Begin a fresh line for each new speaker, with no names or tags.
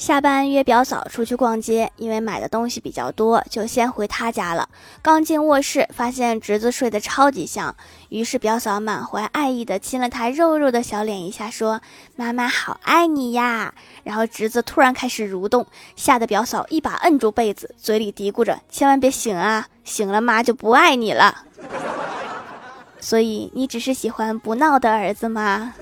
下班约表嫂出去逛街，因为买的东西比较多，就先回她家了。刚进卧室发现侄子睡得超级香，于是表嫂满怀爱意地亲了他肉肉的小脸一下，说：“妈妈好爱你呀。”然后侄子突然开始蠕动，吓得表嫂一把摁住被子，嘴里嘀咕着：“千万别醒啊，醒了妈就不爱你了。”所以你只是喜欢不闹的儿子吗？